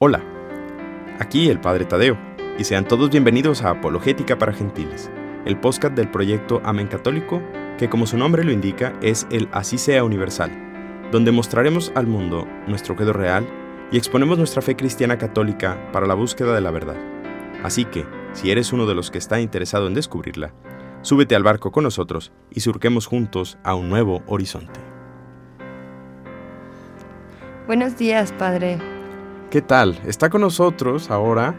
Hola, aquí el Padre Tadeo, y sean todos bienvenidos a Apologética para Gentiles, el podcast del proyecto Amén Católico, que como su nombre lo indica es el Así sea Universal, donde mostraremos al mundo nuestro credo real y exponemos nuestra fe cristiana católica para la búsqueda de la verdad. Así que, si eres uno de los que está interesado en descubrirla, súbete al barco con nosotros y surquemos juntos a un nuevo horizonte. Buenos días, Padre. ¿Qué tal? Está con nosotros ahora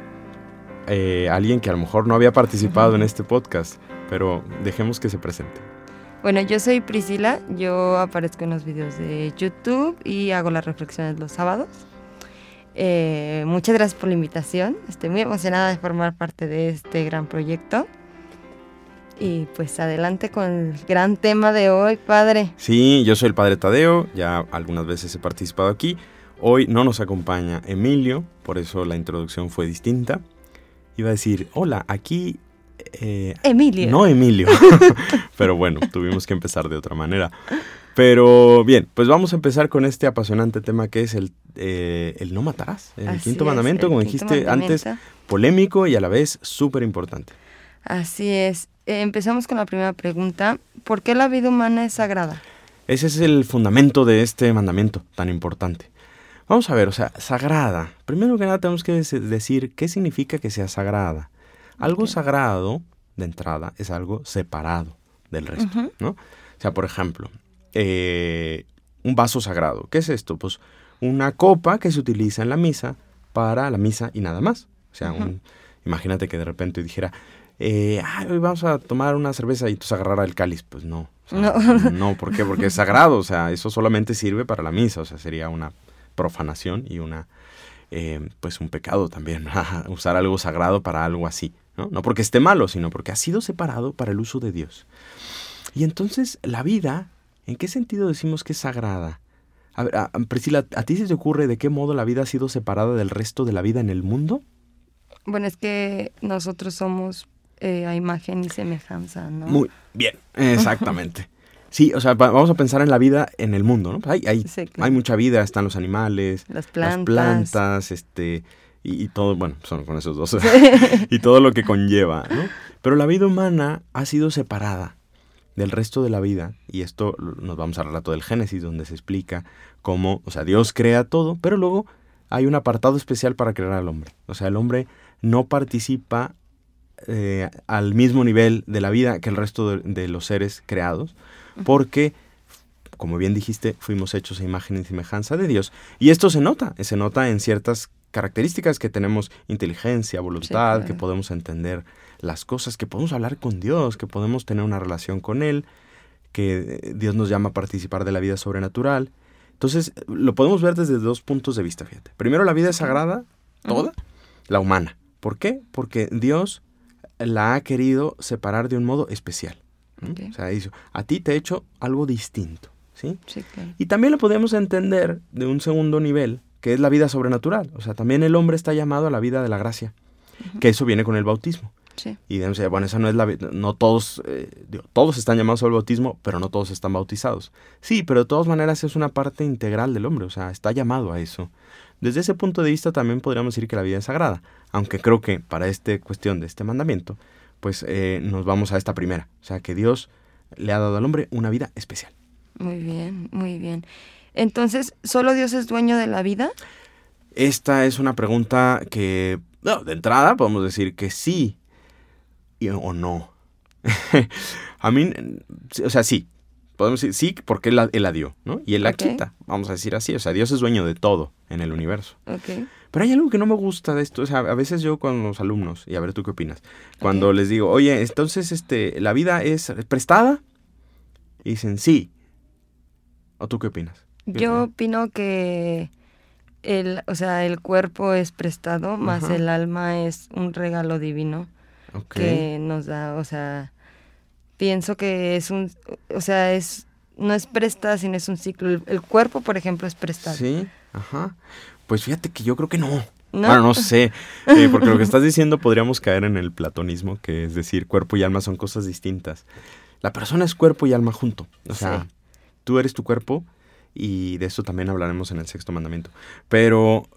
eh, alguien que a lo mejor no había participado en este podcast, pero dejemos que se presente. Bueno, yo soy Priscila, yo aparezco en los videos de YouTube y hago las reflexiones los sábados. Eh, muchas gracias por la invitación, estoy muy emocionada de formar parte de este gran proyecto. Y pues adelante con el gran tema de hoy, padre. Sí, yo soy el padre Tadeo, ya algunas veces he participado aquí. Hoy no nos acompaña Emilio, por eso la introducción fue distinta. Iba a decir, hola, aquí... Eh, Emilio. No Emilio, pero bueno, tuvimos que empezar de otra manera. Pero bien, pues vamos a empezar con este apasionante tema que es el, eh, el no matarás, el quinto mandamiento, como dijiste antes, polémico y a la vez súper importante. Así es. Eh, empezamos con la primera pregunta. ¿Por qué la vida humana es sagrada? Ese es el fundamento de este mandamiento tan importante. Vamos a ver, o sea, sagrada. Primero que nada tenemos que decir qué significa que sea sagrada. Algo sagrado, de entrada, es algo separado del resto, ¿no? O sea, por ejemplo, eh, un vaso sagrado. ¿Qué es esto? Pues una copa que se utiliza en la misa para la misa y nada más. O sea, imagínate que de repente dijera, eh, hoy vamos a tomar una cerveza y tú agarrara el cáliz. Pues no. no. no, ¿por qué? Porque es sagrado. O sea, eso solamente sirve para la misa. O sea, sería una profanación y una, eh, pues un pecado también, usar algo sagrado para algo así, ¿no? No porque esté malo, sino porque ha sido separado para el uso de Dios. Y entonces la vida, ¿en qué sentido decimos que es sagrada? A ver, Priscila, ¿a ti se te ocurre de qué modo la vida ha sido separada del resto de la vida en el mundo? Bueno, es que nosotros somos eh, a imagen y semejanza, ¿no? Muy bien, exactamente. Sí, o sea, vamos a pensar en la vida en el mundo, ¿no? Hay, hay, hay mucha vida, están los animales, las plantas, las plantas este, y, todo, bueno, son con esos dos, y todo lo que conlleva, ¿no? Pero la vida humana ha sido separada del resto de la vida, y esto nos vamos al relato del Génesis, donde se explica cómo, o sea, Dios crea todo, pero luego hay un apartado especial para crear al hombre. O sea, el hombre no participa eh, al mismo nivel de la vida que el resto de los seres creados, porque, como bien dijiste, fuimos hechos a imagen y semejanza de Dios. Y esto se nota, se nota en ciertas características que tenemos inteligencia, voluntad, que podemos entender las cosas, que podemos hablar con Dios, que podemos tener una relación con Él, que Dios nos llama a participar de la vida sobrenatural. Entonces, lo podemos ver desde dos puntos de vista, fíjate. Primero, la vida es sagrada, toda, la humana. ¿Por qué? Porque Dios la ha querido separar de un modo especial. O sea, a ti te he hecho algo distinto. ¿sí? Y también lo podemos entender de un segundo nivel, que es la vida sobrenatural. O sea, también el hombre está llamado a la vida de la gracia, que eso viene con el bautismo. Sí. Y bueno, esa no es la no todos eh, todos están llamados al bautismo, pero no todos están bautizados. Sí, pero de todas maneras es una parte integral del hombre, o sea, está llamado a eso. Desde ese punto de vista también podríamos decir que la vida es sagrada, aunque creo que para esta cuestión de este mandamiento pues eh, nos vamos a esta primera. O sea, que Dios le ha dado al hombre una vida especial. Muy bien, muy bien. Entonces, ¿solo Dios es dueño de la vida? Esta es una pregunta que, de entrada podemos decir que sí o no. a mí, o sea, sí. Podemos decir sí porque él la, él la dio, ¿no? Y él la quita, vamos a decir así. O sea, Dios es dueño de todo en el universo. Okay. Pero hay algo que no me gusta de esto. O sea, a veces yo con los alumnos, y a ver tú qué opinas, cuando les digo, oye, entonces este, la vida es prestada, y dicen sí. ¿O tú qué opinas? yo opino que el, o sea, el cuerpo es prestado, más el alma es un regalo divino que nos da, o sea, pienso que es un, o sea, es no es prestada, sino es un ciclo. El, el cuerpo, por ejemplo, es prestado. Sí, ajá. Pues fíjate que yo creo que no. ¿No? Bueno, no sé, eh, porque lo que estás diciendo podríamos caer en el platonismo, que es decir, cuerpo y alma son cosas distintas. La persona es cuerpo y alma junto. O sea, tú eres tu cuerpo y de eso también hablaremos en el sexto mandamiento. Pero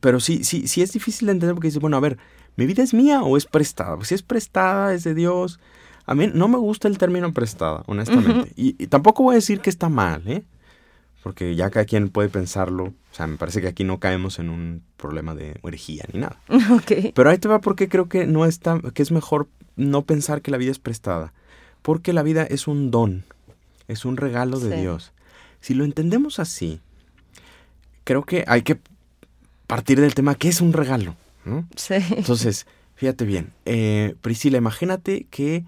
pero sí, sí, sí es difícil de entender porque dice, bueno, a ver, ¿mi vida es mía o es prestada? Pues si es prestada, es de Dios. A mí no me gusta el término prestada, honestamente. y, y, tampoco voy a decir que está mal, ¿eh? Porque ya cada quien puede pensarlo. O sea, me parece que aquí no caemos en un problema de herejía ni nada. Ok. Pero ahí te va porque creo que no está, que es mejor no pensar que la vida es prestada. Porque la vida es un don, es un regalo de Sí. Dios. Si lo entendemos así, creo que hay que partir del tema ¿qué es un regalo? ¿no? Sí. Entonces, fíjate bien, eh, Priscila, imagínate que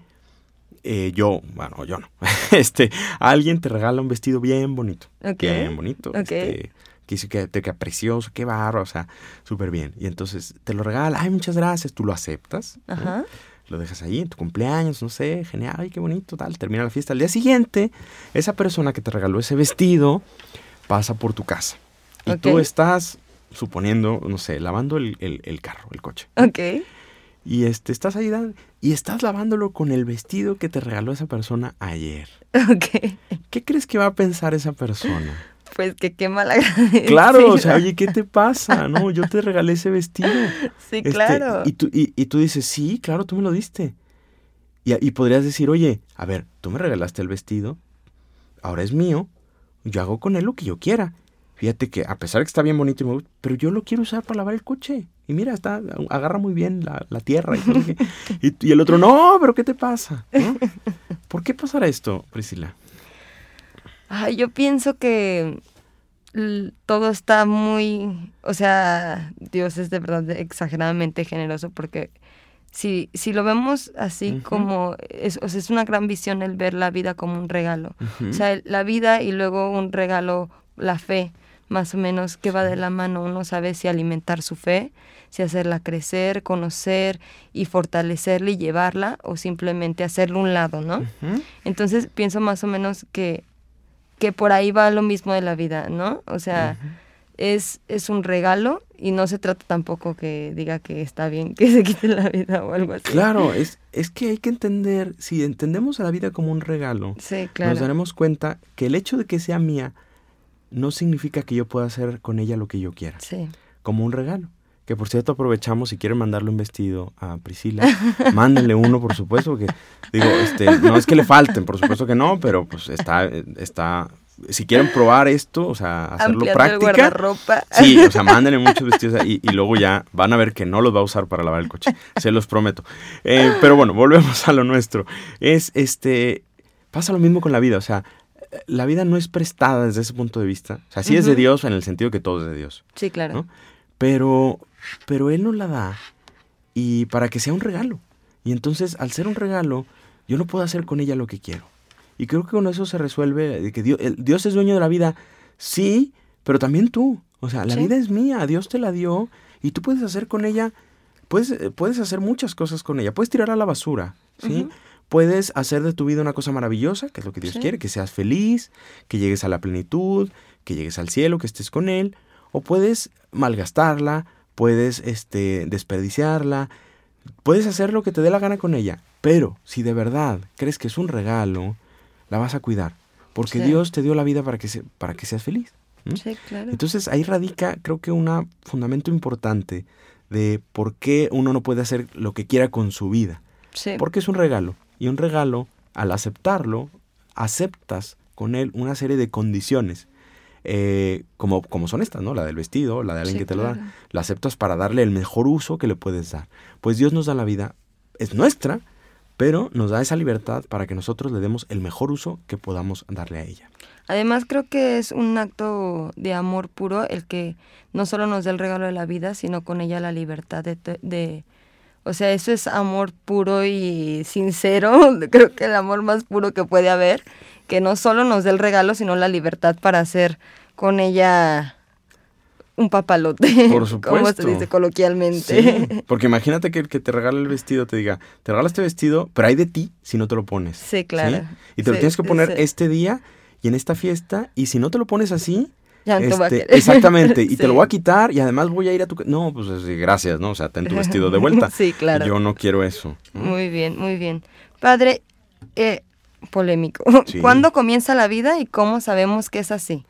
eh, yo, bueno, yo no, este, alguien te regala un vestido bien bonito, Ok. bien bonito, Ok. este, que dice que te queda precioso, qué barro, o sea, súper bien. Y entonces te lo regala, ay, muchas gracias, tú lo aceptas, ¿no? Ajá. lo dejas ahí en tu cumpleaños, no sé, genial, ay, qué bonito, tal, termina la fiesta. Al día siguiente, esa persona que te regaló ese vestido pasa por tu casa. Y tú estás, suponiendo, no sé, lavando el, el- el carro, el coche. Ok. Y este, estás ahí y estás lavándolo con el vestido que te regaló esa persona ayer. Ok. ¿Qué crees que va a pensar esa persona? Pues que qué mal. Claro, o sea, oye, ¿qué te pasa? No, yo te regalé ese vestido. Sí, Este, claro. y, tú, y, y tú dices, sí, claro, tú me lo diste. Y, y podrías decir, oye, a ver, tú me regalaste el vestido, ahora es mío, yo hago con él lo que yo quiera. Fíjate que a pesar de que está bien bonito, y me gusta, pero yo lo quiero usar para lavar el coche. Y mira, está, agarra muy bien la, la tierra. Y. Y- y el otro, no, pero ¿qué te pasa? ¿No? ¿Por qué pasará esto, Priscila? Ay, yo pienso que todo está muy, o sea, Dios es de verdad exageradamente generoso porque si, si lo vemos así como, es, o sea, es una gran visión el ver la vida como un regalo. O sea, la vida y luego un regalo, la fe, más o menos, que va de la mano. Uno sabe si alimentar su fe, si hacerla crecer, conocer y fortalecerla y llevarla, o simplemente hacerlo un lado, ¿no? Entonces pienso más o menos que, que por ahí va lo mismo de la vida, ¿no? O sea, es, es un regalo y no se trata tampoco que diga que está bien que se quite la vida o algo así. Claro, es, es que hay que entender, si entendemos a la vida como un regalo, Sí, claro. nos daremos cuenta que el hecho de que sea mía no significa que yo pueda hacer con ella lo que yo quiera, Sí. como un regalo. Que por cierto aprovechamos, si quieren mandarle un vestido a Priscila, mándenle uno, por supuesto, porque digo, este, no es que le falten, por supuesto que no, pero pues está, está, si quieren probar esto, o sea, hacerlo Ampliando el práctica, guardarropa. Sí, o sea, mándenle muchos vestidos y, y luego ya van a ver que no los va a usar para lavar el coche. Se los prometo. Eh, pero bueno, volvemos a lo nuestro. Es este. Pasa lo mismo con la vida. O sea, la vida no es prestada desde ese punto de vista. O sea, sí es de. Dios en el sentido que todo es de Dios. Sí, claro. ¿no? Pero, pero Él nos la da y para que sea un regalo. Y entonces, al ser un regalo, yo no puedo hacer con ella lo que quiero. Y creo que con eso se resuelve de que Dios, el- Dios es dueño de la vida, sí, pero también tú. O sea, la Sí. vida es mía, Dios te la dio y tú puedes hacer con ella, puedes, eh, puedes hacer muchas cosas con ella. Puedes tirar a la basura, ¿sí? Puedes hacer de tu vida una cosa maravillosa, que es lo que Dios Sí. quiere, que seas feliz, que llegues a la plenitud, que llegues al cielo, que estés con Él. O puedes malgastarla, puedes este, desperdiciarla, puedes hacer lo que te dé la gana con ella. Pero si de verdad crees que es un regalo, la vas a cuidar. Porque Sí. Dios te dio la vida para que, se- para que seas feliz. Sí, claro. Entonces ahí radica, creo que un fundamento importante de por qué uno no puede hacer lo que quiera con su vida. Sí. Porque es un regalo. Y un regalo, al aceptarlo, aceptas con él una serie de condiciones. eh, como, como son estas, ¿no? La del vestido, la de alguien Sí, que te lo da. La aceptas para darle el mejor uso que le puedes dar. Pues Dios nos da la vida, es nuestra, pero nos da esa libertad para que nosotros le demos el mejor uso que podamos darle a ella. Además creo que es un acto de amor puro el que no solo nos da el regalo de la vida, sino con ella la libertad de, de- o sea, eso es amor puro y sincero, creo que el amor más puro que puede haber, que no solo nos dé el regalo, sino la libertad para hacer con ella un papalote, Por como se supuesto. dice coloquialmente. Sí, porque imagínate que el que te regala el vestido te diga, te regala este vestido, pero hay de ti si no te lo pones. Sí, claro. Y te lo tienes que poner este día y en esta fiesta, y si no te lo pones así, Ya no te va a este, querer. exactamente, y te lo voy a quitar y además voy a ir a tu... No, pues gracias, ¿no? O sea, ten tu vestido de vuelta. Sí, claro. Yo no quiero eso. ¿no? Muy bien, muy bien. Padre, eh, polémico. Sí. ¿Cuándo comienza la vida y cómo sabemos que es así?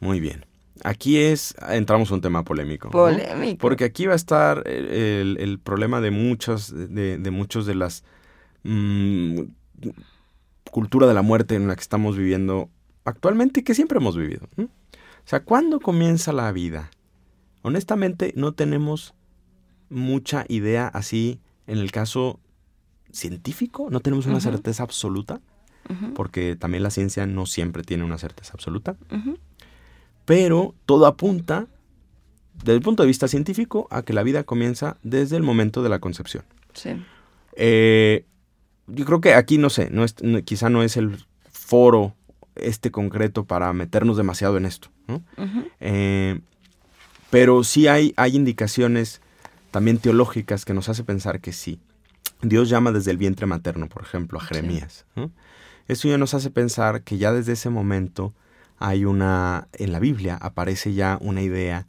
Muy bien. aquí es, entramos a un tema polémico. ¿no? Polémico. Porque aquí va a estar el, el problema de muchas, de, de muchos de las mm, cultura de la muerte en la que estamos viviendo actualmente y que siempre hemos vivido. ¿no? O sea, ¿cuándo comienza la vida? Honestamente, no tenemos mucha idea así en el caso científico, no tenemos una certeza absoluta, porque también la ciencia no siempre tiene una certeza absoluta, pero todo apunta, desde el punto de vista científico, a que la vida comienza desde el momento de la concepción. Sí. Eh, yo creo que aquí, no sé, no es, no- quizá no es el foro este concreto para meternos demasiado en esto. Eh, pero sí hay, hay indicaciones también teológicas que nos hace pensar que sí. Dios llama desde el vientre materno, por ejemplo, a Sí. Jeremías. ¿no? Eso ya nos hace pensar que ya desde ese momento hay una, en la Biblia aparece ya una idea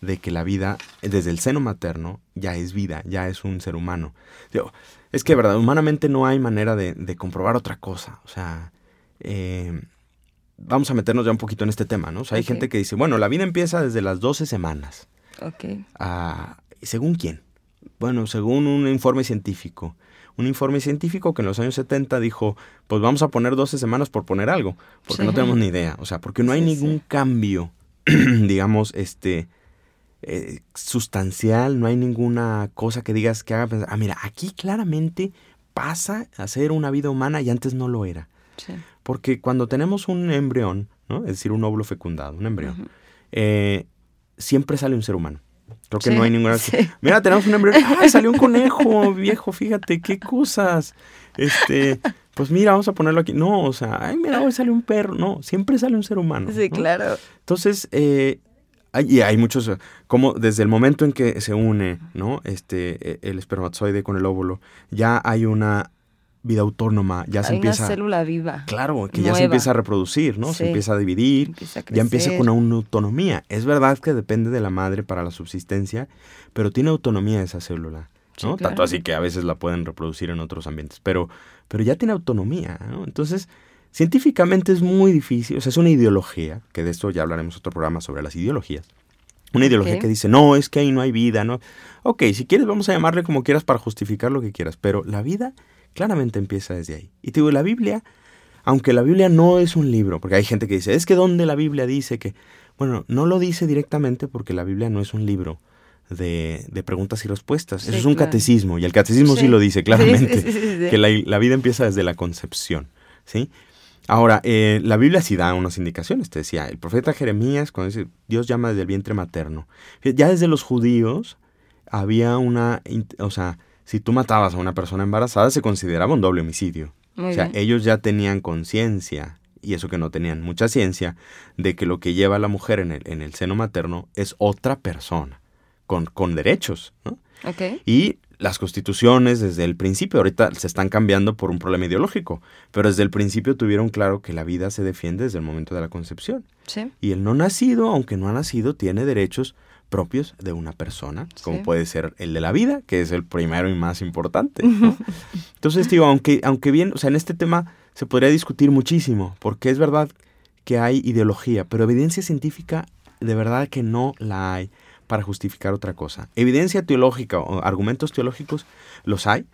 de que la vida desde el seno materno ya es vida, ya es un ser humano. Digo, es que, verdad, humanamente no hay manera de, de comprobar otra cosa. O sea, eh, vamos a meternos ya un poquito en este tema, ¿no? O sea, hay gente que dice, bueno, la vida empieza desde las 12 semanas. Ok. Ah, ¿Según quién? Bueno, según un informe científico. Un informe científico que en los años 70 dijo, pues vamos a poner 12 semanas por poner algo, porque no tenemos ni idea. O sea, porque no hay Sí, ningún sí. cambio, digamos, este, eh, sustancial, no hay ninguna cosa que digas que haga pensar, ah, mira, aquí claramente pasa a ser una vida humana y antes no lo era. Sí. Porque cuando tenemos un embrión, ¿no? es decir, un óvulo fecundado, un embrión, eh, siempre sale un ser humano. Creo que Sí, no hay ninguna... sí. Mira, tenemos un embrión. ¡Ay, salió un conejo, viejo! Fíjate, qué cosas. Este, pues mira, vamos a ponerlo aquí. No, o sea, ay, mira, hoy salió un perro. No, siempre sale un ser humano. Sí, ¿no? claro. Entonces, eh, hay, y hay muchos, como desde el momento en que se une, ¿no? Este, eh, el espermatozoide con el óvulo, ya hay una vida autónoma, ya se empieza... una célula viva. Claro, que ya se empieza a reproducir, ¿no? Sí. Se empieza a dividir, Empieza a ya empieza con una autonomía. Es verdad que depende de la madre para la subsistencia, pero tiene autonomía esa célula, Sí, ¿no? claro. Tanto así que a veces la pueden reproducir en otros ambientes, pero, pero ya tiene autonomía, ¿no? Entonces, científicamente es muy difícil, o sea, es una ideología, que de esto ya hablaremos otro programa sobre las ideologías. Una ideología que dice, no, es que ahí no hay vida, ¿no? Ok, si quieres vamos a llamarle como quieras para justificar lo que quieras, pero la vida claramente empieza desde ahí. Y te digo, la Biblia, aunque la Biblia no es un libro, porque hay gente que dice, es que donde la Biblia dice que, bueno, no lo dice directamente porque la Biblia no es un libro de, de preguntas y respuestas, Sí, eso es un claro. catecismo, y el catecismo sí, Sí. lo dice claramente, sí, que la, la vida empieza desde la concepción, ¿sí? Ahora, eh, la Biblia sí da unas indicaciones, te decía, el profeta Jeremías, cuando dice, Dios llama desde el vientre materno, ya desde los judíos había una, o sea, si tú matabas a una persona embarazada se consideraba un doble homicidio. Muy o sea, bien. ellos ya tenían conciencia, y eso que no tenían mucha ciencia, de que lo que lleva a la mujer en el, en el seno materno es otra persona, con, con derechos, ¿no? Ok. Y las constituciones desde el principio, ahorita se están cambiando por un problema ideológico, pero desde el principio tuvieron claro que la vida se defiende desde el momento de la concepción. Sí. Y el no nacido, aunque no ha nacido, tiene derechos propios de una persona, como puede ser el de la vida, que es el primero y más importante. ¿no? Entonces, digo, aunque, aunque bien, o sea, en este tema se podría discutir muchísimo, porque es verdad que hay ideología, pero evidencia científica de verdad que no la hay para justificar otra cosa. Evidencia teológica o argumentos teológicos los hay,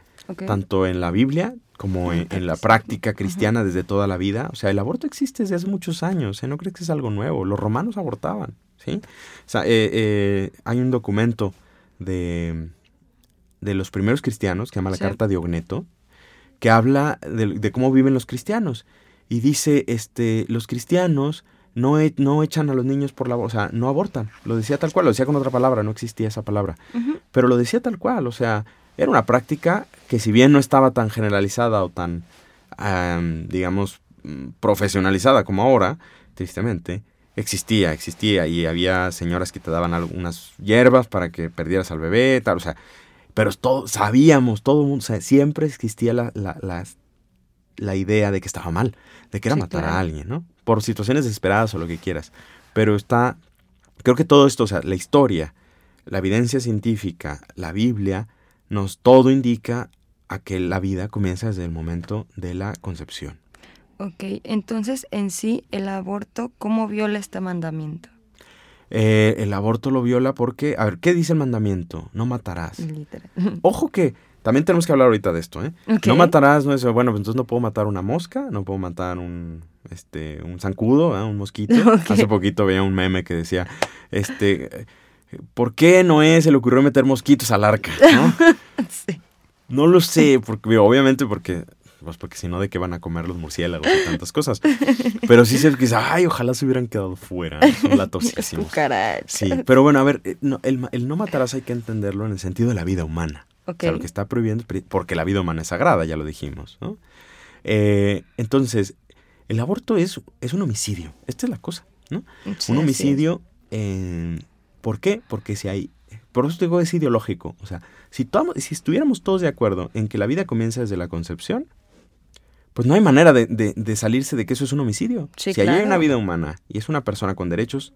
tanto en la Biblia como en, en la práctica cristiana desde toda la vida. O sea, el aborto existe desde hace muchos años, ¿eh? no crees que es algo nuevo. Los romanos abortaban, ¿sí? O sea, eh, eh, hay un documento de, de los primeros cristianos que se llama la Sí. Carta de Ogneto, que habla de, de cómo viven los cristianos. Y dice, este, los cristianos no, e- no echan a los niños por la... O sea, no abortan. Lo decía tal cual, lo decía con otra palabra, no existía esa palabra pero lo decía tal cual, o sea, era una práctica que si bien no estaba tan generalizada o tan, am, digamos, mm, profesionalizada como ahora, tristemente, existía, existía y había señoras que te daban algunas hierbas para que perdieras al bebé, tal, o sea, pero todo, sabíamos, todo el mundo, o sea, siempre existía la, la, la, la idea de que estaba mal, de que era Sí, matar claro. a alguien, ¿no? Por situaciones desesperadas o lo que quieras, pero está, creo que todo esto, o sea, la historia, la evidencia científica, la Biblia, nos todo indica a que la vida comienza desde el momento de la concepción. Ok, entonces en sí el aborto, ¿cómo viola este mandamiento? Eh, el aborto lo viola porque, a ver, ¿qué dice el mandamiento? No matarás. Literal. Ojo que también tenemos que hablar ahorita de esto, ¿eh? No matarás, no es, bueno, pues entonces no puedo matar una mosca, no puedo matar un, este, un zancudo, ¿eh? un mosquito. Hace poquito veía un meme que decía, este, ¿por qué Noé se le ocurrió meter mosquitos al arca? ¿no? Sí. No lo sé, porque obviamente porque pues porque si no de qué van a comer los murciélagos y tantas cosas. Pero sí se dice, ay, ojalá se hubieran quedado fuera, son latosísimos. Sí, pero bueno, a ver, eh, no, el, no matarás hay que entenderlo en el sentido de la vida humana. O sea, lo que está prohibiendo, es porque la vida humana es sagrada, ya lo dijimos, ¿no? Eh, entonces, el aborto es, es un homicidio. Esta es la cosa, ¿no? Sí, un homicidio, eh, ¿por qué? Porque si hay, por eso te digo, es ideológico. O sea, si, tomo- si estuviéramos todos de acuerdo en que la vida comienza desde la concepción, pues no hay manera de, de- de salirse de que eso es un homicidio. Sí, si ahí hay claro. una vida humana y es una persona con derechos,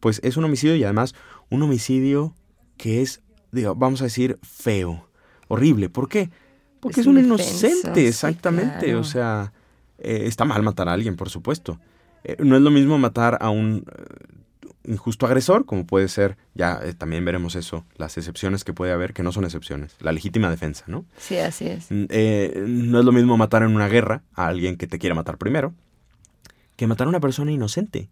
pues es un homicidio y además un homicidio que es, digo, vamos a decir, feo, horrible. ¿Por qué? Porque es, Es un inocente, sí, exactamente. claro. O sea, eh, está mal matar a alguien, por supuesto. Eh, no es lo mismo matar a un injusto agresor, como puede ser, ya eh, también veremos eso, las excepciones que puede haber, que no son excepciones, la legítima defensa, ¿no? Sí, así es. Mm, eh, no es lo mismo matar en una guerra a alguien que te quiere matar primero, que matar a una persona inocente.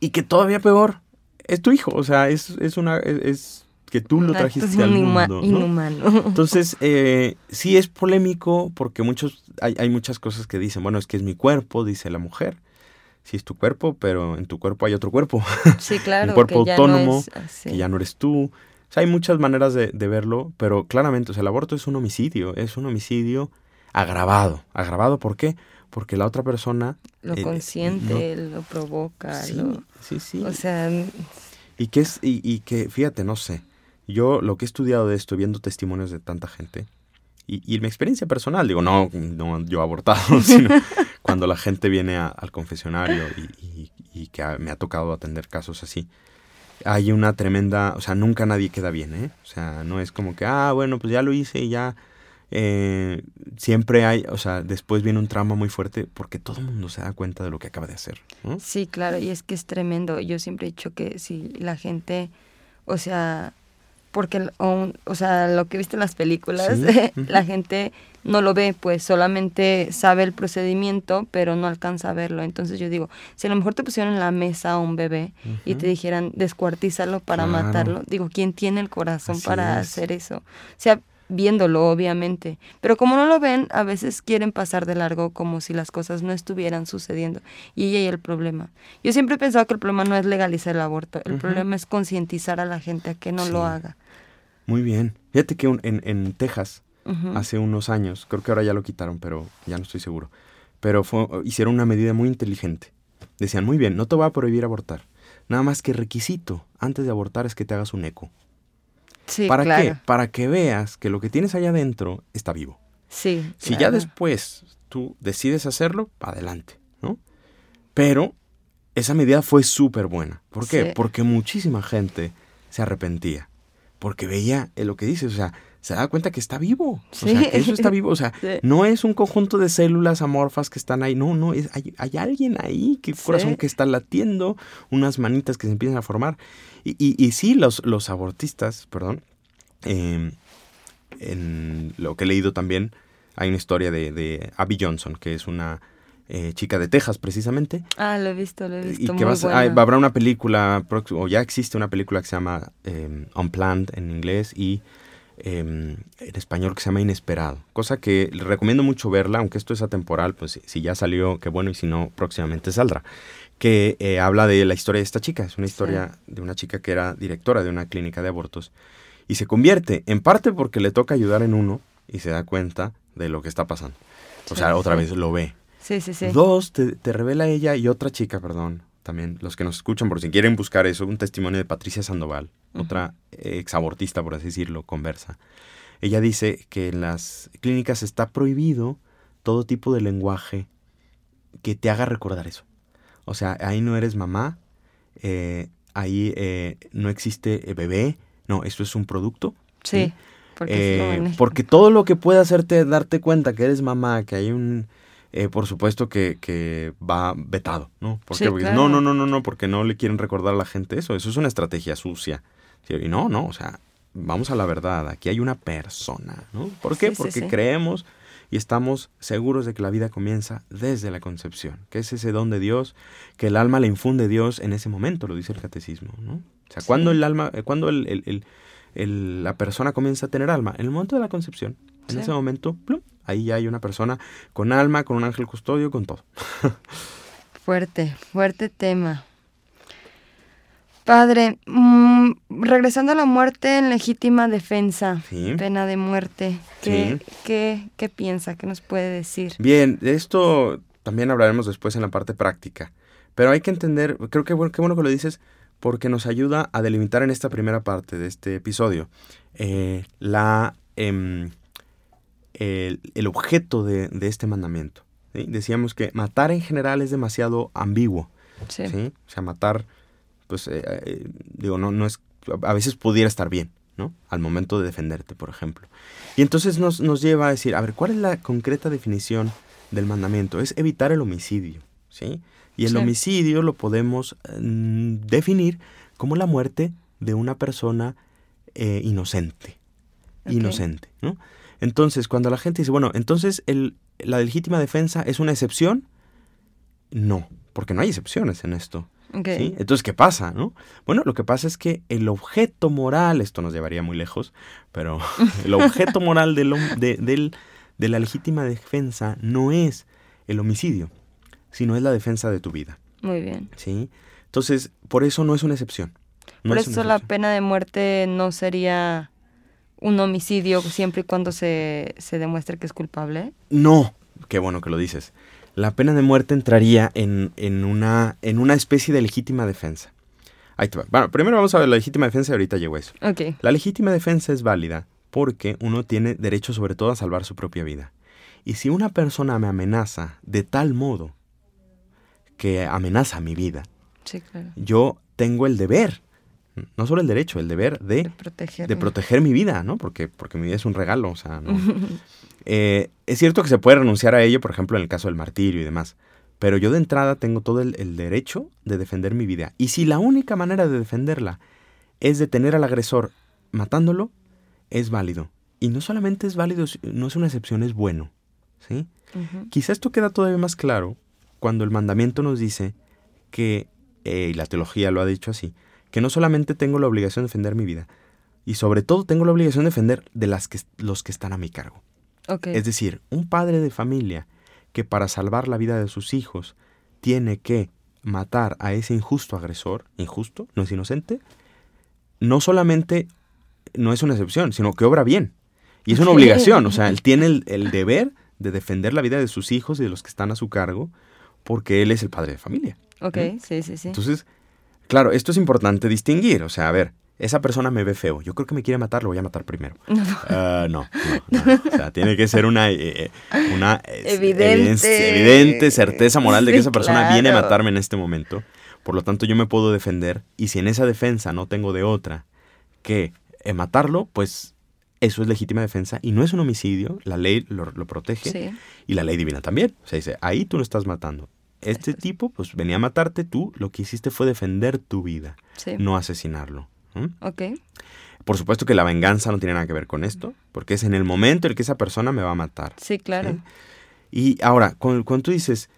Y que todavía peor, es tu hijo, o sea, es, es una... Es, es que tú lo trajiste al mundo, ¿no? Inhumano. Entonces, eh, sí es polémico porque muchos, hay, hay muchas cosas que dicen, bueno, es que es mi cuerpo, dice la mujer. Sí es tu cuerpo, pero en tu cuerpo hay otro cuerpo, Sí, claro. cuerpo que ya no autónomo, es así. que ya no eres tú. O sea, hay muchas maneras de, de verlo, pero claramente, o sea, el aborto es un homicidio, es un homicidio agravado. ¿Agravado por qué? Porque la otra persona... Lo eh, consiente, lo provoca. Sí, lo- sí, sí. O sea, Y que es, y, y que, fíjate, no sé, yo lo que he estudiado de esto, viendo testimonios de tanta gente, y, y mi experiencia personal, digo, no, no yo abortado, sino cuando la gente viene al confesionario y, que me ha tocado atender casos así, hay una tremenda, o sea, nunca nadie queda bien, ¿eh? O sea, no es como que, ah, bueno, pues ya lo hice y ya, eh, siempre hay, o sea, después viene un trauma muy fuerte porque todo el mundo se da cuenta de lo que acaba de hacer, sí, claro, y es que es tremendo. Yo siempre he dicho que si la gente, o sea, porque, o, o sea, lo que viste en las películas, Sí, la gente no lo ve, pues solamente sabe el procedimiento, pero no alcanza a verlo. Entonces yo digo, si a lo mejor te pusieron en la mesa a un bebé y te dijeran descuartízalo para Claro. matarlo, digo, ¿quién tiene el corazón Así para es. hacer eso? O sea, viéndolo, obviamente. Pero como no lo ven, a veces quieren pasar de largo como si las cosas no estuvieran sucediendo. Y ahí hay el problema. Yo siempre he pensado que el problema no es legalizar el aborto, el problema es concientizar a la gente a que no lo haga. Muy bien. Fíjate que un- en, en Texas, hace unos años, creo que ahora ya lo quitaron, pero ya no estoy seguro. Pero fue- hicieron una medida muy inteligente. Decían, muy bien, no te voy a prohibir abortar. Nada más que requisito antes de abortar es que te hagas un eco. Sí, ¿Para claro. qué? Para que veas que lo que tienes allá adentro está vivo. Sí. Si ya después tú decides hacerlo, adelante, ¿no? Pero esa medida fue súper buena. ¿Por qué? Sí. Porque muchísima gente se arrepentía. Porque veía eh, lo que dices, o sea, se da cuenta que está vivo. O sea, que eso está vivo. O sea, Sí. no es un conjunto de células amorfas que están ahí. No, no, es, hay, hay alguien ahí, que Sí. corazón que está latiendo, unas manitas que se empiezan a formar. Y, y, y sí, los, los abortistas, perdón, eh, en lo que he leído también, hay una historia de, de Abby Johnson, que es una eh, chica de Texas precisamente, Ah, lo he visto, lo he visto. y que muy va a ser- buena. ah, habrá una película, o ya existe una película que se llama eh, Unplanned en inglés y eh, en español que se llama Inesperado. Cosa que le recomiendo mucho verla, aunque esto es atemporal, pues si, si ya salió, qué bueno, y si no, próximamente saldrá. Que eh, habla de la historia de esta chica. Es una historia de una chica que era directora de una clínica de abortos y se convierte, en parte porque le toca ayudar en uno y se da cuenta de lo que está pasando. O Sí, sea, otra sí. vez lo ve. Sí, sí, sí. Dos, te, te revela ella y otra chica, perdón, también, los que nos escuchan, por si quieren buscar eso, un testimonio de Patricia Sandoval, Otra exabortista, por así decirlo, conversa. Ella dice que en las clínicas está prohibido todo tipo de lenguaje que te haga recordar eso. O sea, ahí no eres mamá, eh, ahí eh, no existe eh, bebé, no, esto es un producto. Sí, ¿sí? porque, Eh, todo lo que puede hacerte darte cuenta que eres mamá, que hay un por supuesto que, que, va vetado, ¿no? Porque claro. no, no, no, no, no, porque no le quieren recordar a la gente eso. Eso es una estrategia sucia. Y no, no, o sea, vamos a la verdad. Aquí hay una persona, ¿no? ¿Por qué? Sí, porque sí. creemos y estamos seguros de que la vida comienza desde la concepción, que es ese don de Dios, que el alma le infunde Dios en ese momento, lo dice el catecismo, ¿no? O sea, cuando el alma, eh, cuando el, el- el- la persona comienza a tener alma, en el momento de la concepción, en ese momento, plum, ahí ya hay una persona con alma, con un ángel custodio, con todo. Fuerte, fuerte tema. Padre, mm, regresando a la muerte en legítima defensa, Sí. pena de muerte, ¿qué, Sí. qué, qué piensa? ¿Qué nos puede decir? Bien, de esto también hablaremos después en la parte práctica. Pero hay que entender, creo que bueno, qué bueno que lo dices, porque nos ayuda a delimitar en esta primera parte de este episodio eh, la, em, el, el objeto de, de este mandamiento. ¿sí? Decíamos que matar en general es demasiado ambiguo. O sea, matar, pues, eh, eh, digo, no, no es, a veces pudiera estar bien, ¿no? Al momento de defenderte, por ejemplo. Y entonces nos, nos lleva a decir, a ver, ¿cuál es la concreta definición del mandamiento? Es evitar el homicidio, ¿sí? Y el Sí. homicidio lo podemos mm, definir como la muerte de una persona eh, inocente. Inocente, ¿no? Entonces, cuando la gente dice, bueno, entonces el, la legítima defensa es una excepción, no, porque no hay excepciones en esto. Entonces, ¿qué pasa? No? Bueno, lo que pasa es que el objeto moral, esto nos llevaría muy lejos, pero el objeto moral del de, del- de la legítima defensa no es el homicidio, sino es la defensa de tu vida. Muy bien. ¿sí? Entonces, por eso no es una excepción. No Por es eso la pena de muerte no sería un homicidio siempre y cuando se, se demuestre que es culpable. No, qué bueno que lo dices. La pena de muerte entraría en, en una, en una especie de legítima defensa. Ahí te va. Bueno, primero vamos a ver la legítima defensa y ahorita llego a eso. Ok. La legítima defensa es válida porque uno tiene derecho sobre todo a salvar su propia vida. Y si una persona me amenaza de tal modo que amenaza mi vida, Sí, claro. yo tengo el deber, no solo el derecho, el deber De de proteger mi vida, ¿no? Porque, porque mi vida es un regalo, o sea, no, eh, es cierto que se puede renunciar a ello, por ejemplo, en el caso del martirio y demás. Pero yo de entrada tengo todo el, el derecho de defender mi vida. Y si la única manera de defenderla es detener al agresor matándolo, es válido. Y no solamente es válido, no es una excepción, es bueno. ¿sí? Quizá esto queda todavía más claro cuando el mandamiento nos dice que, eh, y la teología lo ha dicho así, que no solamente tengo la obligación de defender mi vida, y sobre todo tengo la obligación de defender de las que, los que están a mi cargo. Es decir, un padre de familia que para salvar la vida de sus hijos tiene que matar a ese injusto agresor, injusto, no es inocente, no solamente no es una excepción, sino que obra bien. Y es una obligación, o sea, él tiene el, el deber de defender la vida de sus hijos y de los que están a su cargo, porque él es el padre de familia. ok, sí, sí, sí. Entonces, claro, esto es importante distinguir, o sea, a ver, esa persona me ve feo, yo creo que me quiere matar, lo voy a matar primero. Ah, no, no, no. O sea, tiene que ser una, eh, eh, una eh, Evidente. evidencia- evidente certeza moral de que esa persona viene a matarme en este momento. Por lo tanto, yo me puedo defender. Y si en esa defensa no tengo de otra que eh, matarlo, pues eso es legítima defensa. Y no es un homicidio. La ley lo, lo protege. Sí. Y la ley divina también. O sea, dice, ahí tú no estás matando. Este tipo, pues venía a matarte. Tú lo que hiciste fue defender tu vida, Sí. no asesinarlo. Ok. Por supuesto que la venganza no tiene nada que ver con esto, porque es en el momento en el que esa persona me va a matar. Sí, claro. ¿sí? Y ahora, cuando, cuando tú dices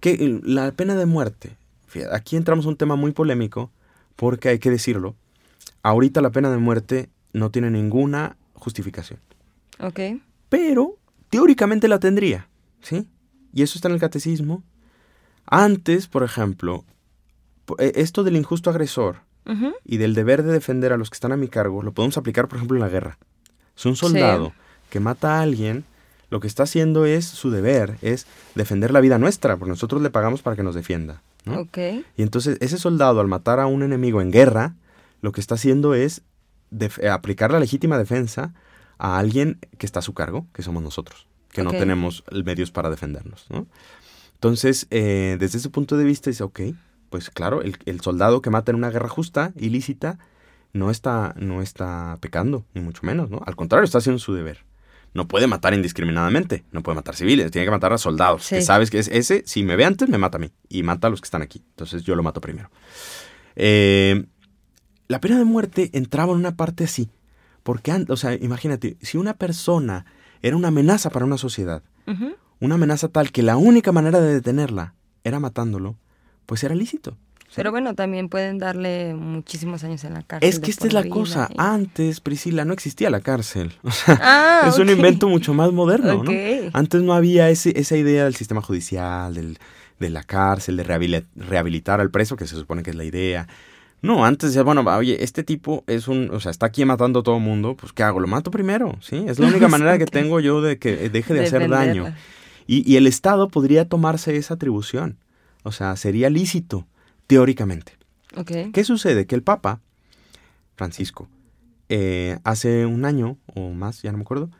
que la pena de muerte, fíjate, aquí entramos a un tema muy polémico, porque hay que decirlo, ahorita la pena de muerte no tiene ninguna justificación, Ok. pero teóricamente la tendría, ¿sí? Y eso está en el catecismo. Antes, por ejemplo, eh, esto del injusto agresor, Y del deber de defender a los que están a mi cargo, lo podemos aplicar, por ejemplo, en la guerra. Si un soldado que mata a alguien, lo que está haciendo es su deber, es defender la vida nuestra, porque nosotros le pagamos para que nos defienda. Y entonces ese soldado, al matar a un enemigo en guerra, lo que está haciendo es eh, aplicar la legítima defensa a alguien que está a su cargo, que somos nosotros, que no tenemos medios para defendernos. ¿no? Entonces, eh, desde ese punto de vista, dice, ok, pues claro, el, el soldado que mata en una guerra justa, ilícita, no está, no está pecando, ni mucho menos, ¿no? Al contrario, está haciendo su deber. no puede matar indiscriminadamente, no puede matar civiles, tiene que matar a soldados. Sí. Que sabes que es ese, si me ve antes, me mata a mí y mata a los que están aquí. Entonces yo lo mato primero. Eh, la pena de muerte entraba en una parte así. Porque, o sea, imagínate, si una persona era una amenaza para una sociedad, una amenaza tal que la única manera de detenerla era matándolo, pues era lícito. Pero bueno, también pueden darle muchísimos años en la cárcel. es que esta es la vida cosa. Antes, Priscila, no existía la cárcel. O sea, Ah, es un invento mucho más moderno. ¿no? Antes no había ese, esa idea del sistema judicial, del, de la cárcel, de rehabili- rehabilitar al preso, que se supone que es la idea. No, antes decía, bueno, oye, este tipo es un, o sea, está aquí matando a todo el mundo, pues ¿qué hago? Lo mato primero, ¿sí? Es la única manera que tengo yo de que deje de, hacer daño. Y, y el Estado podría tomarse esa atribución. O sea, sería lícito, teóricamente. ¿Qué sucede? Que el Papa, Francisco, eh, hace un año o más, ya no me acuerdo,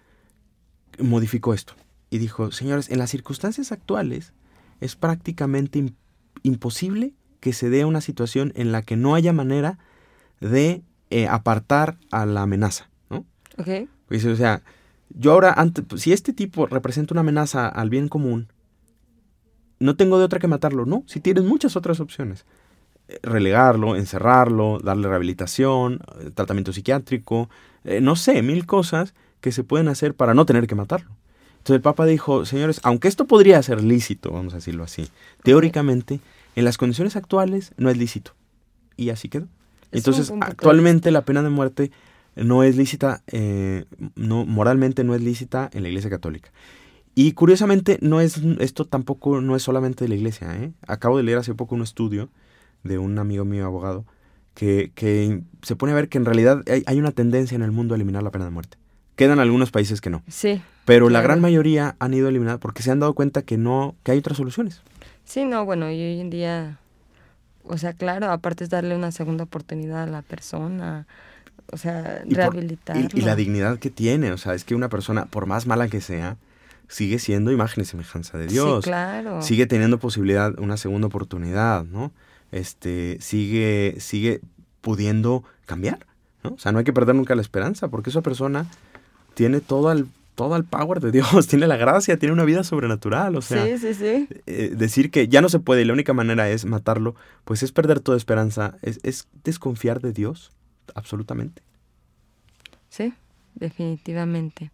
modificó esto. Y dijo, señores, en las circunstancias actuales es prácticamente im- imposible que se dé una situación en la que no haya manera de eh, apartar a la amenaza. ¿no? Ok. Dice, o sea, yo ahora, antes, si este tipo representa una amenaza al bien común, no tengo de otra que matarlo. No, si tienes muchas otras opciones. Eh, Relegarlo, encerrarlo, darle rehabilitación, eh, tratamiento psiquiátrico, eh, no sé, mil cosas que se pueden hacer para no tener que matarlo. Entonces el Papa dijo, señores, aunque esto podría ser lícito, vamos a decirlo así, teóricamente, en las condiciones actuales no es lícito. Y así quedó. Es Entonces, actualmente la pena de muerte no es lícita, eh, no, moralmente no es lícita en la Iglesia Católica. Y curiosamente, no es, esto tampoco no es solamente de la Iglesia. ¿eh? Acabo de leer hace poco un estudio de un amigo mío abogado que, que se pone a ver que en realidad hay, hay una tendencia en el mundo a eliminar la pena de muerte. Quedan algunos países que no. Sí. Pero la gran mayoría han ido eliminadas porque se han dado cuenta que no, que hay otras soluciones. Sí, no, bueno, y hoy en día, o sea, claro, aparte es darle una segunda oportunidad a la persona, o sea, rehabilitarlo. Y, y la dignidad que tiene, o sea, es que una persona, por más mala que sea, sigue siendo imagen y semejanza de Dios. Sí, claro. Sigue teniendo posibilidad, una segunda oportunidad, ¿no? Este, sigue, sigue pudiendo cambiar, ¿no? O sea, no hay que perder nunca la esperanza, porque esa persona tiene todo el, todo el power de Dios, tiene la gracia, tiene una vida sobrenatural, o sea, sí, sí, sí. eh, decir que ya no se puede y la única manera es matarlo, pues es perder toda esperanza, es, es desconfiar de Dios, absolutamente. Sí, definitivamente.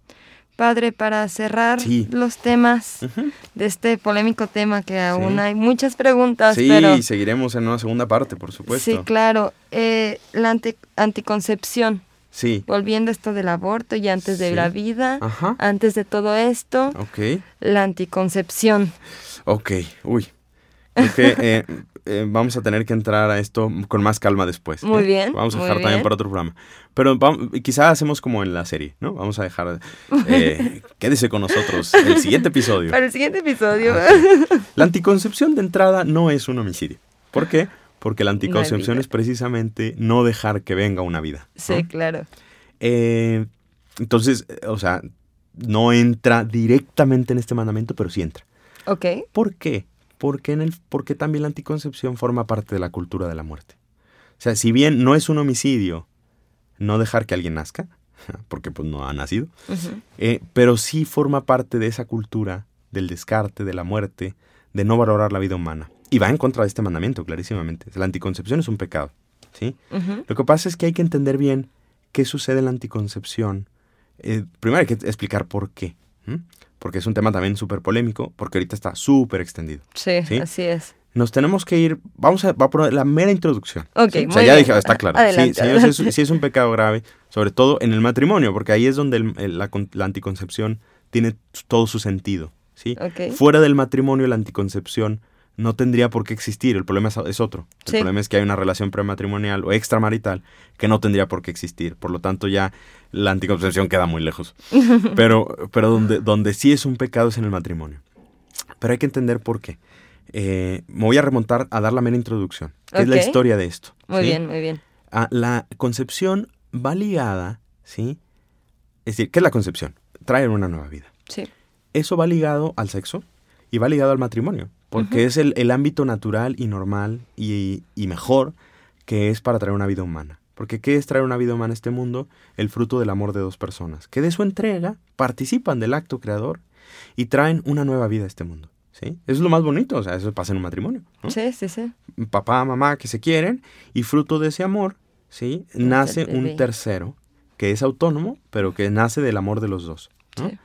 Padre, para cerrar Sí. los temas de este polémico tema que aún hay muchas preguntas, Sí, pero seguiremos en una segunda parte, por supuesto. sí, claro. Eh, la anti- anticoncepción, Sí. volviendo a esto del aborto y antes de la vida, Ajá. antes de todo esto, Ok. la anticoncepción. Ok. Uy. Creo que eh, eh, vamos a tener que entrar a esto con más calma después. Muy ¿eh? bien, Vamos a dejar también para otro programa. Pero vam- quizá hacemos como en la serie, ¿no? Vamos a dejar. eh, quédese con nosotros el siguiente episodio. Para el siguiente episodio. Ah, La anticoncepción de entrada no es un homicidio. ¿Por qué? Porque la anticoncepción es precisamente no dejar que venga una vida. ¿no? sí, claro. Eh, entonces, o sea, no entra directamente en este mandamiento, pero sí entra. Ok. ¿Por qué? En el, porque también la anticoncepción forma parte de la cultura de la muerte. O sea, si bien no es un homicidio no dejar que alguien nazca, porque pues no ha nacido, eh, pero sí forma parte de esa cultura del descarte, de la muerte, de no valorar la vida humana. Y va en contra de este mandamiento, clarísimamente. La anticoncepción es un pecado, ¿sí? Lo que pasa es que hay que entender bien qué sucede en la anticoncepción. Eh, primero hay que explicar por qué. Porque es un tema también súper polémico, porque ahorita está súper extendido. Sí, ¿Sí? así es. Nos tenemos que ir, vamos a, va a poner la mera introducción. Ok, ¿sí? O muy sea, ya bien. dije, está claro. Adelante, sí, adelante. es, sí es un pecado grave, sobre todo en el matrimonio, porque ahí es donde el- el- la, la anticoncepción tiene todo su sentido. ¿sí? Fuera del matrimonio, la anticoncepción no tendría por qué existir. El problema es, otro. El Sí. problema es que hay una relación prematrimonial o extramarital que no tendría por qué existir. Por lo tanto, ya la anticoncepción queda muy lejos. pero pero donde, donde sí es un pecado es en el matrimonio. Pero hay que entender por qué. Eh, me voy a remontar a dar la mera introducción, que es la historia de esto. Muy ¿sí? bien, muy bien. Ah, la concepción va ligada, ¿sí? Es decir, ¿qué es la concepción? Traer una nueva vida Sí. eso va ligado al sexo y va ligado al matrimonio, porque es el, el ámbito natural y normal y, y mejor que es para traer una vida humana. Porque ¿qué es traer una vida humana a este mundo? El fruto del amor de dos personas, que de su entrega participan del acto creador y traen una nueva vida a este mundo. ¿sí? Eso es lo más bonito, o sea, eso pasa en un matrimonio. ¿no? Sí, sí, sí. Papá, mamá que se quieren y fruto de ese amor, ¿sí? Nace un tercero que es autónomo, pero que nace del amor de los dos. ¿no? Sí.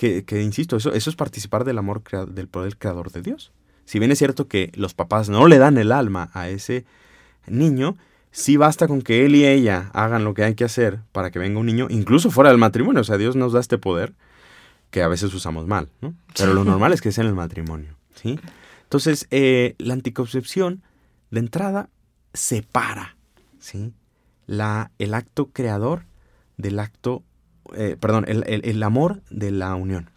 Que, insisto, eso, eso es participar del amor del poder creador de Dios. Si bien es cierto que los papás no le dan el alma a ese niño, sí basta con que él y ella hagan lo que hay que hacer para que venga un niño, incluso fuera del matrimonio. O sea, Dios nos da este poder que a veces usamos mal, ¿no? Pero lo normal es que sea en el matrimonio, ¿sí? Entonces, eh, la anticoncepción, de entrada, separa, ¿sí? La, el acto creador del acto, eh, perdón, el, el- el amor de la unión.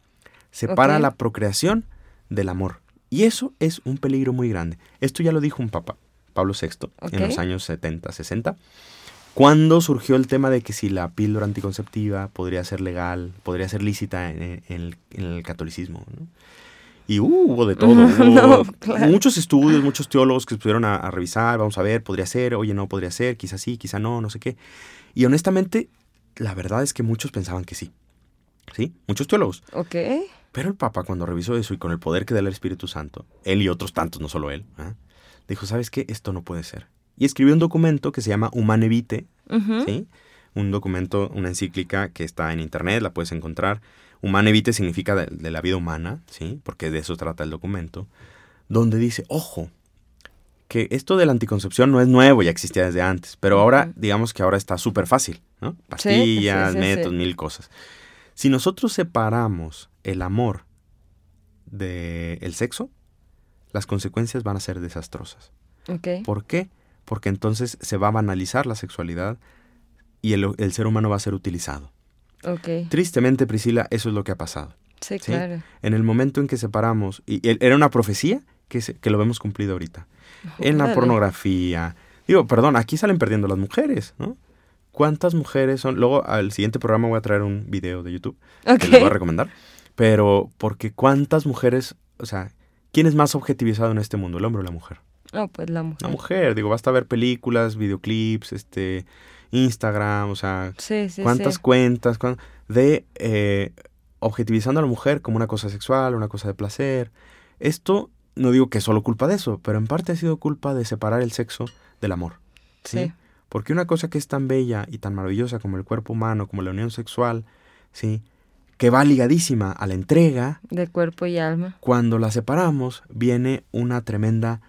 Separa la procreación del amor. Y eso es un peligro muy grande. Esto ya lo dijo un papa, Pablo VI, en los años 70, 60, cuando surgió el tema de que si la píldora anticonceptiva podría ser legal, podría ser lícita en, en el, en el catolicismo. ¿no? Y uh, hubo de todo. hubo No, claro. Muchos estudios, muchos teólogos que se pusieron a, a revisar, vamos a ver, podría ser, oye, no podría ser, quizás sí, quizá no, no sé qué. Y honestamente, la verdad es que muchos pensaban que sí. ¿Sí? Muchos teólogos. Ok. Pero el Papa, cuando revisó eso y con el poder que da el Espíritu Santo, él y otros tantos, no solo él, ¿ah? dijo, ¿sabes qué? Esto no puede ser. Y escribió un documento que se llama Humane Vitae, Ujú. ¿sí? Un documento, una encíclica que está en internet, la puedes encontrar. Humane Vitae significa de, de la vida humana, ¿sí? Porque de eso trata el documento. Donde dice, ojo, que esto de la anticoncepción no es nuevo, ya existía desde antes, pero ahora, digamos que ahora está súper fácil, ¿no? Pastillas, sí, sí. métodos, mil cosas. Si nosotros separamos el amor del sexo, las consecuencias van a ser desastrosas. ¿Por qué? Porque entonces se va a banalizar la sexualidad y el, el ser humano va a ser utilizado. Tristemente, Priscila, eso es lo que ha pasado. Sí, claro. En el momento en que separamos, y era una profecía que, se- que lo vemos cumplido ahorita, en la pornografía. Digo, perdón, aquí salen perdiendo las mujeres, ¿no? ¿Cuántas mujeres son? Luego al siguiente programa voy a traer un video de YouTube que les voy a recomendar. Pero, porque cuántas mujeres, o sea, ¿quién es más objetivizado en este mundo, el hombre o la mujer? No, pues la mujer. La mujer, digo, basta ver películas, videoclips, este, Instagram, o sea, Sí, sí, cuántas sí. cuentas de eh, objetivizando a la mujer como una cosa sexual, una cosa de placer. Esto no digo que es solo culpa de eso, pero en parte ha sido culpa de separar el sexo del amor. ¿sí? Sí. Porque una cosa que es tan bella y tan maravillosa como el cuerpo humano, como la unión sexual, ¿sí? que va ligadísima a la entrega, De cuerpo y alma. cuando la separamos viene una tremenda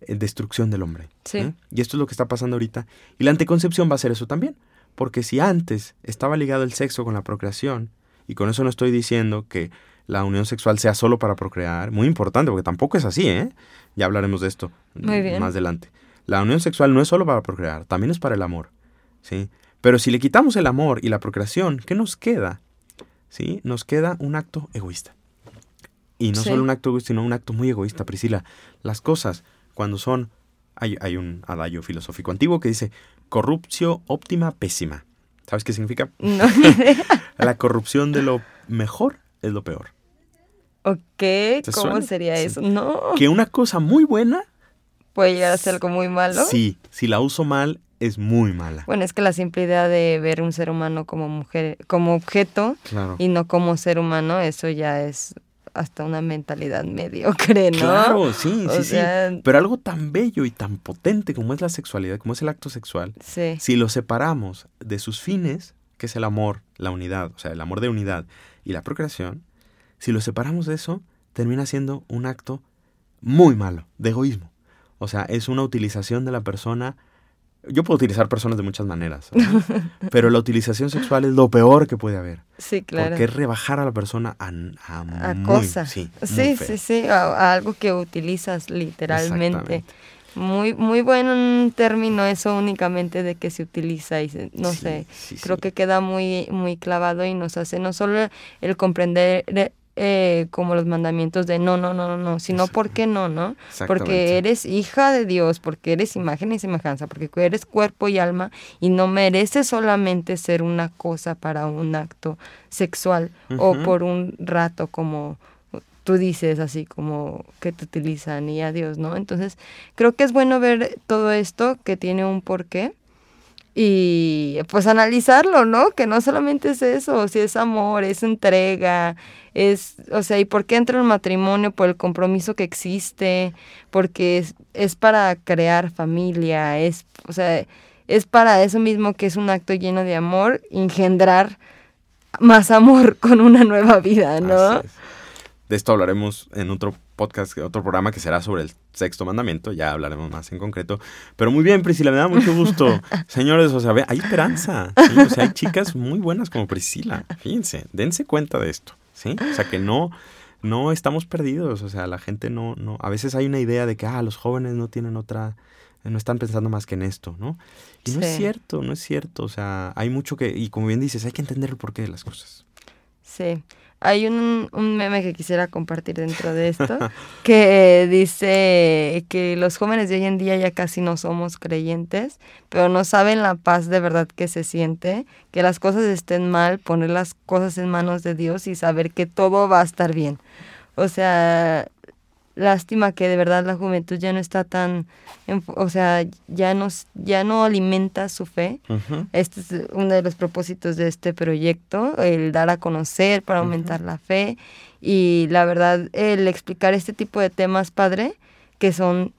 eh, destrucción del hombre. Sí. ¿eh? Y esto es lo que está pasando ahorita. Y la anticoncepción va a ser eso también. Porque si antes estaba ligado el sexo con la procreación, y con eso no estoy diciendo que la unión sexual sea solo para procrear, muy importante, porque tampoco es así, ¿eh? Ya hablaremos de esto Muy bien. más adelante. La unión sexual no es solo para procrear, también es para el amor, ¿sí? Pero si le quitamos el amor y la procreación, ¿qué nos queda? ¿Sí? Nos queda un acto egoísta. Y no Sí. solo un acto egoísta, sino un acto muy egoísta, Priscila. Las cosas, cuando son... Hay, hay un adagio filosófico antiguo que dice, corruptio óptima pésima. ¿Sabes qué significa? No. La corrupción de lo mejor es lo peor. Ok, ¿cómo suena? sería Sí. eso? No. Que una cosa muy buena, Puede llegar a ser algo muy malo. sí, si la uso mal, es muy mala. Bueno, es que la simple idea de ver un ser humano como mujer, como objeto Claro. y no como ser humano, eso ya es hasta una mentalidad mediocre, ¿no? Claro, sí, O sí, sea- sí. Pero algo tan bello y tan potente como es la sexualidad, como es el acto sexual, Sí. si lo separamos de sus fines, que es el amor, la unidad, o sea, el amor de unidad y la procreación, si lo separamos de eso, termina siendo un acto muy malo, de egoísmo. O sea, es una utilización de la persona. Yo puedo utilizar personas de muchas maneras, ¿no? pero la utilización sexual es lo peor que puede haber. Sí, claro. Porque es rebajar a la persona a, a, a muy- cosa. Sí, sí, sí, a, a algo que utilizas literalmente. Muy, muy bueno un término eso únicamente de que se utiliza y se- no Sí, sé, sí, creo sí. que queda muy, muy clavado y nos hace no solo el comprender eh, eh, como los mandamientos de no, no, no, no, no, sino por qué no, ¿no? Porque eres hija de Dios, porque eres imagen y semejanza, porque eres cuerpo y alma y no mereces solamente ser una cosa para un acto sexual o por un rato como tú dices, así como que te utilizan y adiós, ¿no? Entonces, creo que es bueno ver todo esto que tiene un porqué y pues analizarlo, ¿no? Que no solamente es eso, si es amor, es entrega, es, o sea, ¿y por qué entra el matrimonio? Por el compromiso que existe, porque es, es para crear familia, es, o sea, es para eso mismo que es un acto lleno de amor, engendrar más amor con una nueva vida, ¿no? De esto hablaremos en otro podcast, otro programa que será sobre el sexto mandamiento, ya hablaremos más en concreto. Pero muy bien, Priscila, me da mucho gusto. Señores, o sea, hay esperanza. O sea, hay chicas muy buenas como Priscila. Fíjense, dense cuenta de esto, ¿sí? O sea, que no, no estamos perdidos. O sea, la gente no, no, a veces hay una idea de que, ah, los jóvenes no tienen otra, no están pensando más que en esto, ¿no? Y no es cierto, no es cierto. O sea, hay mucho que, y como bien dices, hay que entender el porqué de las cosas. Sí. Hay un, un, meme que quisiera compartir dentro de esto, que dice que los jóvenes de hoy en día ya casi no somos creyentes, pero no saben la paz de verdad que se siente, que las cosas estén mal, poner las cosas en manos de Dios y saber que todo va a estar bien. O sea, lástima que de verdad la juventud ya no está tan, o sea, ya no, ya no alimenta su fe. Este es uno de los propósitos de este proyecto, el dar a conocer para aumentar la fe. Y la verdad el explicar este tipo de temas, padre, que son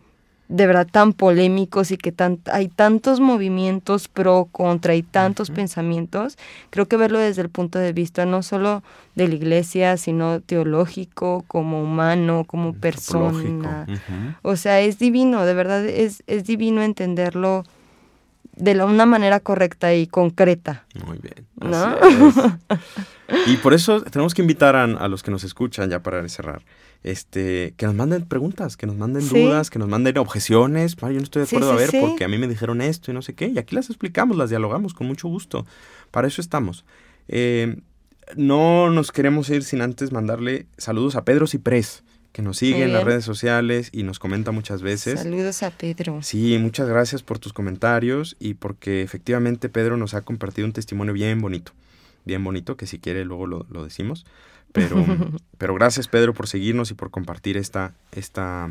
de verdad tan polémicos y que tan, hay tantos movimientos pro, contra y tantos pensamientos, creo que verlo desde el punto de vista no solo de la iglesia, sino teológico, como humano, como persona. O sea, es divino, de verdad es, es divino entenderlo de la, una manera correcta y concreta. Muy bien. y por eso tenemos que invitar a, a los que nos escuchan, ya para cerrar, este, que nos manden preguntas, que nos manden dudas, que nos manden objeciones. yo no estoy de acuerdo a ver porque a mí me dijeron esto y no sé qué. Y aquí las explicamos, las dialogamos con mucho gusto. Para eso estamos. Eh, no nos queremos ir sin antes mandarle saludos a Pedro Ciprés, que nos sigue en las redes sociales y nos comenta muchas veces. Saludos a Pedro. Sí, muchas gracias por tus comentarios y porque efectivamente Pedro nos ha compartido un testimonio bien bonito. Bien bonito, que si quiere luego lo, lo decimos. Pero, pero gracias Pedro por seguirnos y por compartir esta, esta,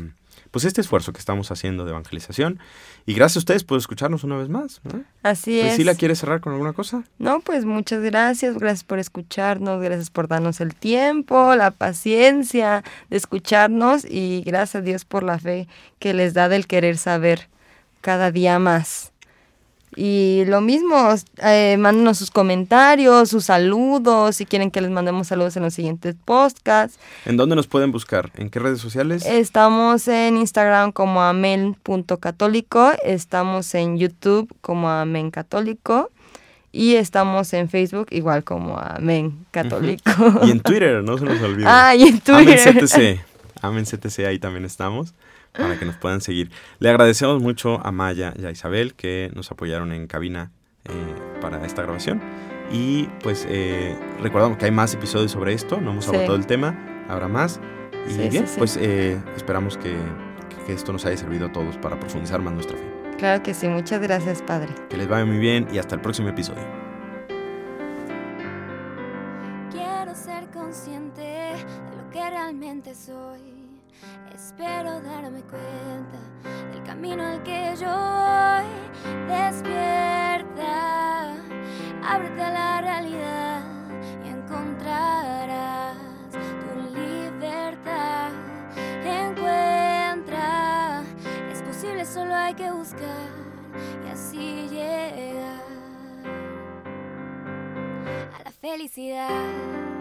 pues este esfuerzo que estamos haciendo de evangelización. Y gracias a ustedes por escucharnos una vez más. Así es. ¿la quieres cerrar con alguna cosa? No, pues muchas gracias. Gracias por escucharnos. Gracias por darnos el tiempo, la paciencia de escucharnos. Y gracias a Dios por la fe que les da del querer saber cada día más. Y lo mismo, eh, mándenos sus comentarios, sus saludos, si quieren que les mandemos saludos en los siguientes podcasts. ¿En dónde nos pueden buscar? ¿En qué redes sociales? Estamos en Instagram como amen.católico, estamos en YouTube como amen católico y estamos en Facebook igual como amen católico. Y en Twitter, no se nos olvide. Ah, y en Twitter. Amen CTC. Amen CTC, ahí también estamos para que nos puedan seguir. Le agradecemos mucho a Maya y a Isabel que nos apoyaron en cabina eh, para esta grabación. Y pues eh, recordamos que hay más episodios sobre esto, no hemos agotado el tema, habrá más. Y bien, pues eh, esperamos que, que esto nos haya servido a todos para profundizar más nuestra fe. Claro que sí, muchas gracias Padre. Que les vaya muy bien y hasta el próximo episodio. Espero darme cuenta del camino al que yo voy. Despierta, ábrete a la realidad y encontrarás tu libertad. Encuentra, es posible, solo hay que buscar y así llegar a la felicidad.